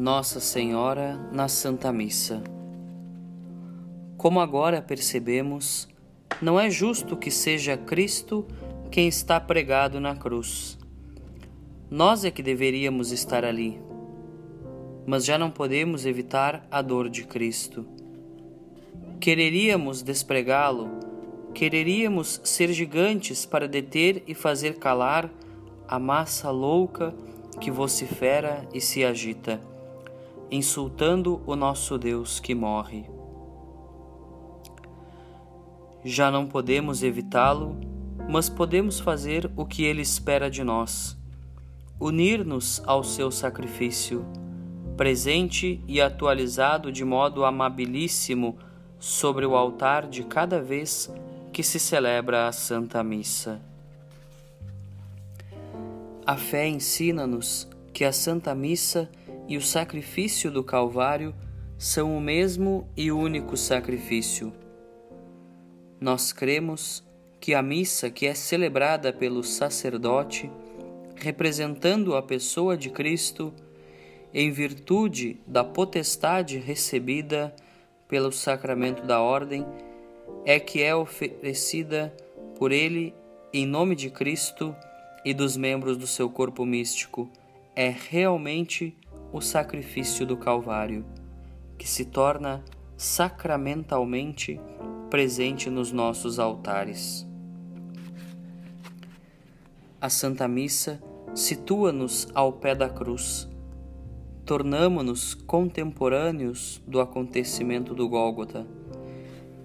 Nossa Senhora na Santa Missa. Como agora percebemos, não é justo que seja Cristo quem está pregado na cruz. Nós é que deveríamos estar ali, mas já não podemos evitar a dor de Cristo. Quereríamos despregá-lo, quereríamos ser gigantes para deter e fazer calar a massa louca que vocifera e se agita insultando o nosso Deus que morre. Já não podemos evitá-lo, mas podemos fazer o que ele espera de nós: unir-nos ao seu sacrifício, presente e atualizado de modo amabilíssimo sobre o altar de cada vez que se celebra a Santa Missa. A fé ensina-nos que a Santa Missa e o sacrifício do Calvário são o mesmo e único sacrifício. Nós cremos que a missa que é celebrada pelo sacerdote, representando a pessoa de Cristo, em virtude da potestade recebida pelo sacramento da ordem, é que é oferecida por ele em nome de Cristo e dos membros do seu corpo místico, é realmente o sacrifício do Calvário, que se torna sacramentalmente presente nos nossos altares. A Santa Missa situa-nos ao pé da cruz. Tornamo-nos contemporâneos do acontecimento do Gólgota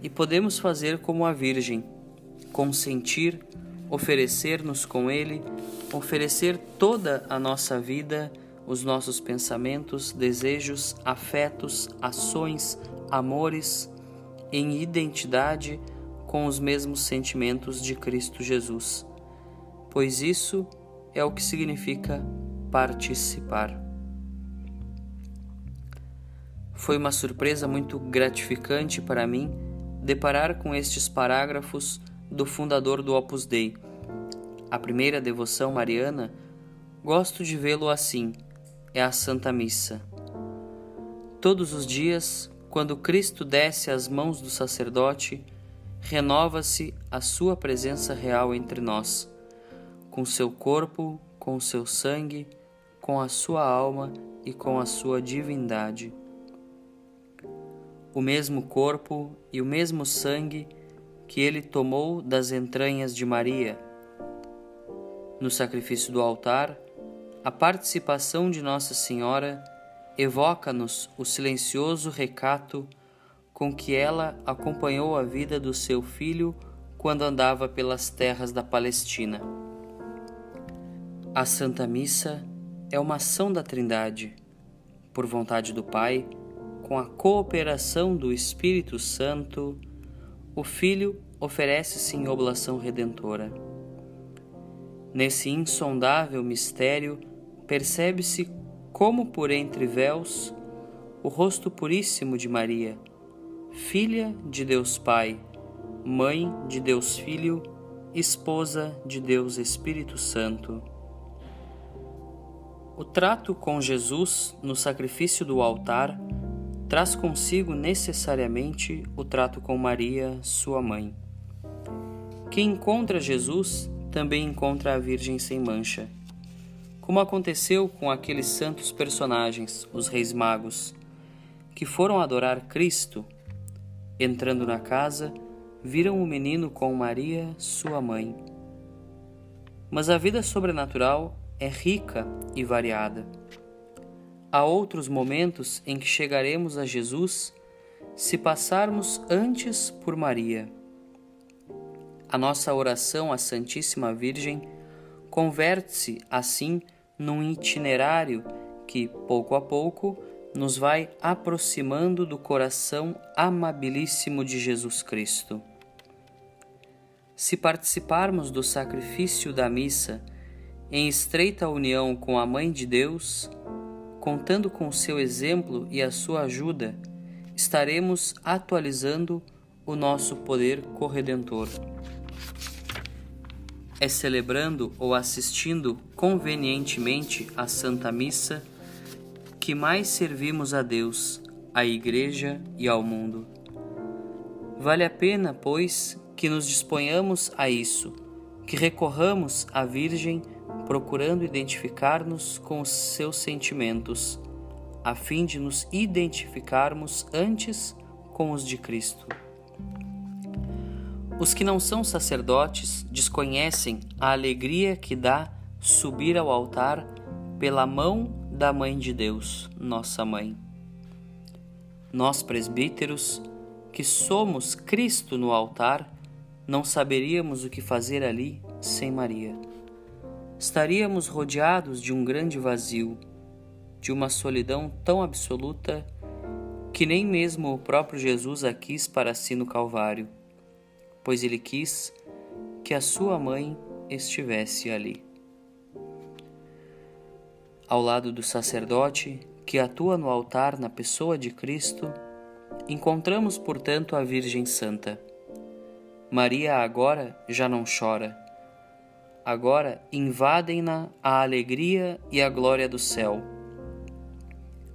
e podemos fazer como a Virgem, consentir, oferecer-nos com Ele, oferecer toda a nossa vida os nossos pensamentos, desejos, afetos, ações, amores em identidade com os mesmos sentimentos de Cristo Jesus, pois isso é o que significa participar. Foi uma surpresa muito gratificante para mim deparar com estes parágrafos do fundador do Opus Dei. A primeira devoção mariana, gosto de vê-lo assim é a Santa Missa. Todos os dias, quando Cristo desce às mãos do sacerdote, renova-se a sua presença real entre nós, com seu corpo, com seu sangue, com a sua alma e com a sua divindade. O mesmo corpo e o mesmo sangue que ele tomou das entranhas de Maria. No sacrifício do altar, a participação de Nossa Senhora evoca-nos o silencioso recato com que ela acompanhou a vida do seu filho quando andava pelas terras da Palestina. A Santa Missa é uma ação da Trindade, por vontade do Pai, com a cooperação do Espírito Santo, o Filho oferece-se em oblação redentora. Nesse insondável mistério, percebe-se como por entre véus o rosto puríssimo de Maria, filha de Deus Pai, mãe de Deus Filho, esposa de Deus Espírito Santo. O trato com Jesus no sacrifício do altar traz consigo necessariamente o trato com Maria, sua mãe. Quem encontra Jesus também encontra a Virgem sem mancha como aconteceu com aqueles santos personagens, os reis magos, que foram adorar Cristo. Entrando na casa, viram o menino com Maria, sua mãe. Mas a vida sobrenatural é rica e variada. Há outros momentos em que chegaremos a Jesus se passarmos antes por Maria. A nossa oração à Santíssima Virgem converte-se assim num itinerário que, pouco a pouco, nos vai aproximando do coração amabilíssimo de Jesus Cristo. Se participarmos do sacrifício da missa em estreita união com a Mãe de Deus, contando com seu exemplo e a sua ajuda, estaremos atualizando o nosso poder corredentor é celebrando ou assistindo convenientemente a Santa Missa que mais servimos a Deus, à Igreja e ao mundo. Vale a pena, pois, que nos disponhamos a isso, que recorramos à Virgem procurando identificar-nos com os seus sentimentos, a fim de nos identificarmos antes com os de Cristo. Os que não são sacerdotes desconhecem a alegria que dá subir ao altar pela mão da Mãe de Deus, nossa Mãe. Nós, presbíteros, que somos Cristo no altar, não saberíamos o que fazer ali sem Maria. Estaríamos rodeados de um grande vazio, de uma solidão tão absoluta que nem mesmo o próprio Jesus a quis para si no Calvário pois ele quis que a sua mãe estivesse ali. Ao lado do sacerdote que atua no altar na pessoa de Cristo, encontramos, portanto, a Virgem Santa. Maria agora já não chora. Agora invadem-na a alegria e a glória do céu.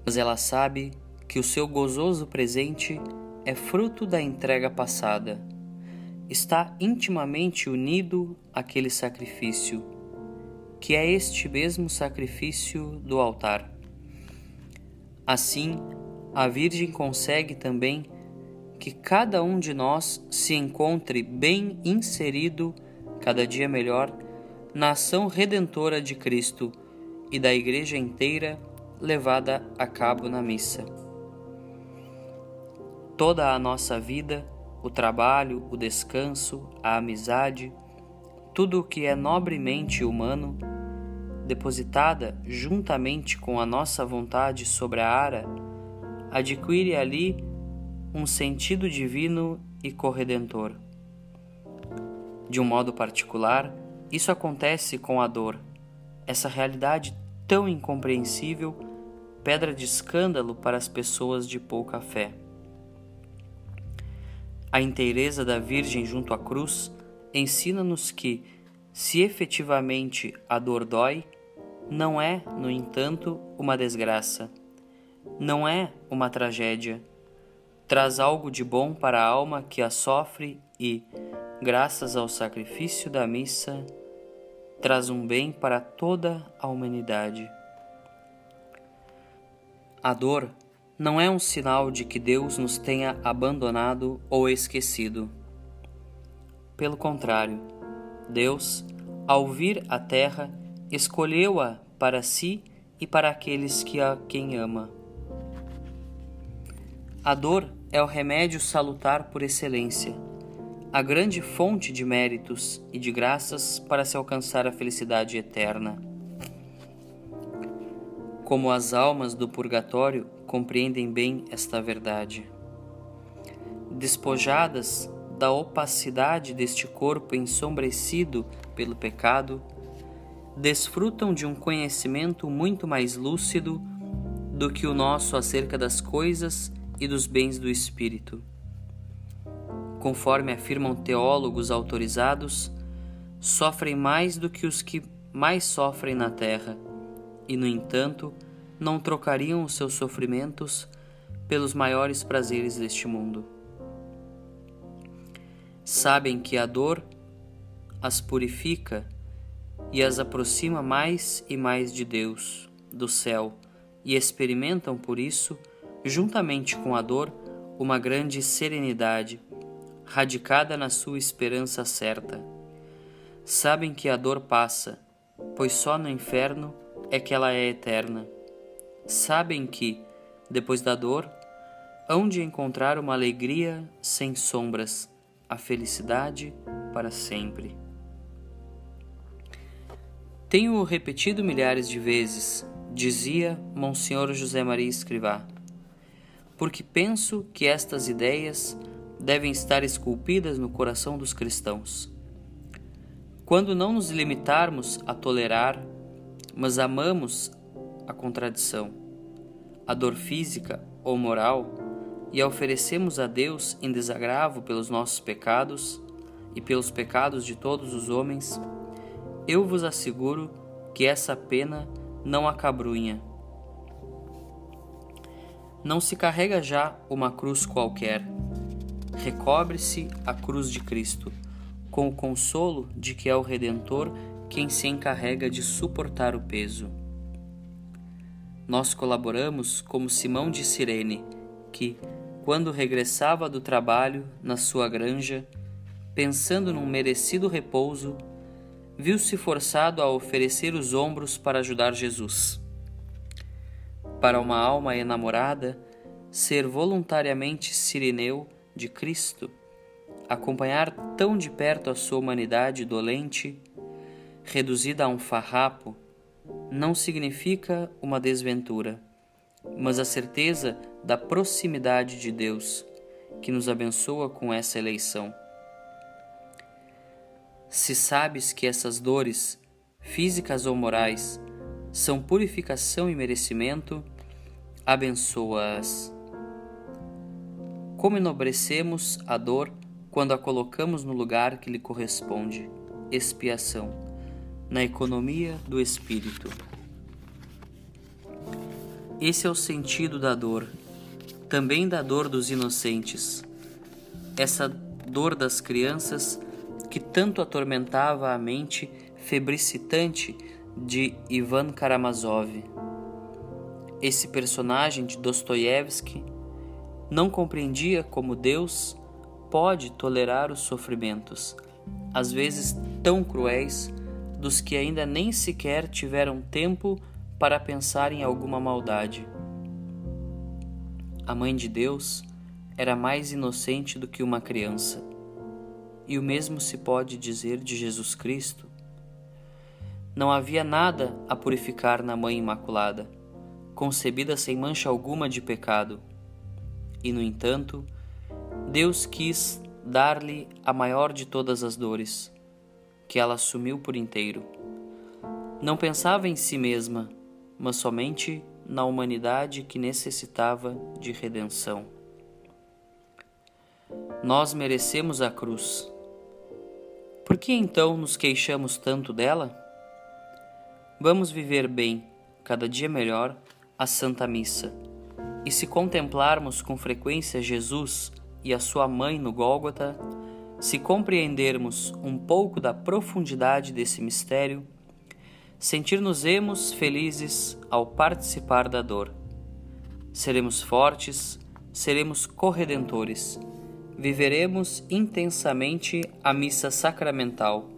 Mas ela sabe que o seu gozoso presente é fruto da entrega passada está intimamente unido àquele sacrifício, que é este mesmo sacrifício do altar. Assim, a Virgem consegue também que cada um de nós se encontre bem inserido, cada dia melhor, na ação redentora de Cristo e da Igreja inteira levada a cabo na missa. Toda a nossa vida o trabalho, o descanso, a amizade, tudo o que é nobremente humano, depositada juntamente com a nossa vontade sobre a ara, adquire ali um sentido divino e corredentor. De um modo particular, isso acontece com a dor, essa realidade tão incompreensível, pedra de escândalo para as pessoas de pouca fé. A inteireza da Virgem junto à cruz ensina-nos que, se efetivamente a dor dói, não é, no entanto, uma desgraça, não é uma tragédia. Traz algo de bom para a alma que a sofre e, graças ao sacrifício da missa, traz um bem para toda a humanidade. A dor não é um sinal de que Deus nos tenha abandonado ou esquecido. Pelo contrário, Deus, ao vir à terra, escolheu-a para si e para aqueles que a quem ama. A dor é o remédio salutar por excelência, a grande fonte de méritos e de graças para se alcançar a felicidade eterna. Como as almas do purgatório compreendem bem esta verdade. Despojadas da opacidade deste corpo ensombrecido pelo pecado, desfrutam de um conhecimento muito mais lúcido do que o nosso acerca das coisas e dos bens do espírito. Conforme afirmam teólogos autorizados, sofrem mais do que os que mais sofrem na terra, e, no entanto, não trocariam os seus sofrimentos pelos maiores prazeres deste mundo. Sabem que a dor as purifica e as aproxima mais e mais de Deus, do céu, e experimentam por isso, juntamente com a dor, uma grande serenidade, radicada na sua esperança certa. Sabem que a dor passa, pois só no inferno é que ela é eterna sabem que, depois da dor, hão de encontrar uma alegria sem sombras, a felicidade para sempre. Tenho repetido milhares de vezes, dizia Monsenhor José Maria Escrivá, porque penso que estas ideias devem estar esculpidas no coração dos cristãos. Quando não nos limitarmos a tolerar, mas amamos a contradição, a dor física ou moral, e a oferecemos a Deus em desagravo pelos nossos pecados e pelos pecados de todos os homens, eu vos asseguro que essa pena não acabrunha. Não se carrega já uma cruz qualquer. Recobre-se a cruz de Cristo, com o consolo de que é o Redentor quem se encarrega de suportar o peso. Nós colaboramos como Simão de Cirene, que, quando regressava do trabalho na sua granja, pensando num merecido repouso, viu-se forçado a oferecer os ombros para ajudar Jesus. Para uma alma enamorada, ser voluntariamente sirineu de Cristo, acompanhar tão de perto a sua humanidade dolente, reduzida a um farrapo, não significa uma desventura, mas a certeza da proximidade de Deus, que nos abençoa com essa eleição. Se sabes que essas dores, físicas ou morais, são purificação e merecimento, abençoa-as. Como enobrecemos a dor quando a colocamos no lugar que lhe corresponde expiação na economia do espírito. Esse é o sentido da dor, também da dor dos inocentes. Essa dor das crianças que tanto atormentava a mente febricitante de Ivan Karamazov. Esse personagem de Dostoiévski não compreendia como Deus pode tolerar os sofrimentos, às vezes tão cruéis dos que ainda nem sequer tiveram tempo para pensar em alguma maldade. A mãe de Deus era mais inocente do que uma criança. E o mesmo se pode dizer de Jesus Cristo. Não havia nada a purificar na Mãe Imaculada, concebida sem mancha alguma de pecado. E, no entanto, Deus quis dar-lhe a maior de todas as dores que ela assumiu por inteiro. Não pensava em si mesma, mas somente na humanidade que necessitava de redenção. Nós merecemos a cruz. Por que então nos queixamos tanto dela? Vamos viver bem, cada dia melhor, a Santa Missa. E se contemplarmos com frequência Jesus e a sua mãe no Gólgota, se compreendermos um pouco da profundidade desse mistério, sentir-nos-emos felizes ao participar da dor. Seremos fortes, seremos corredentores, viveremos intensamente a missa sacramental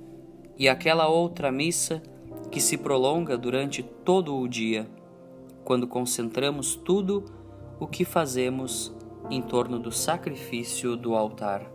e aquela outra missa que se prolonga durante todo o dia, quando concentramos tudo o que fazemos em torno do sacrifício do altar.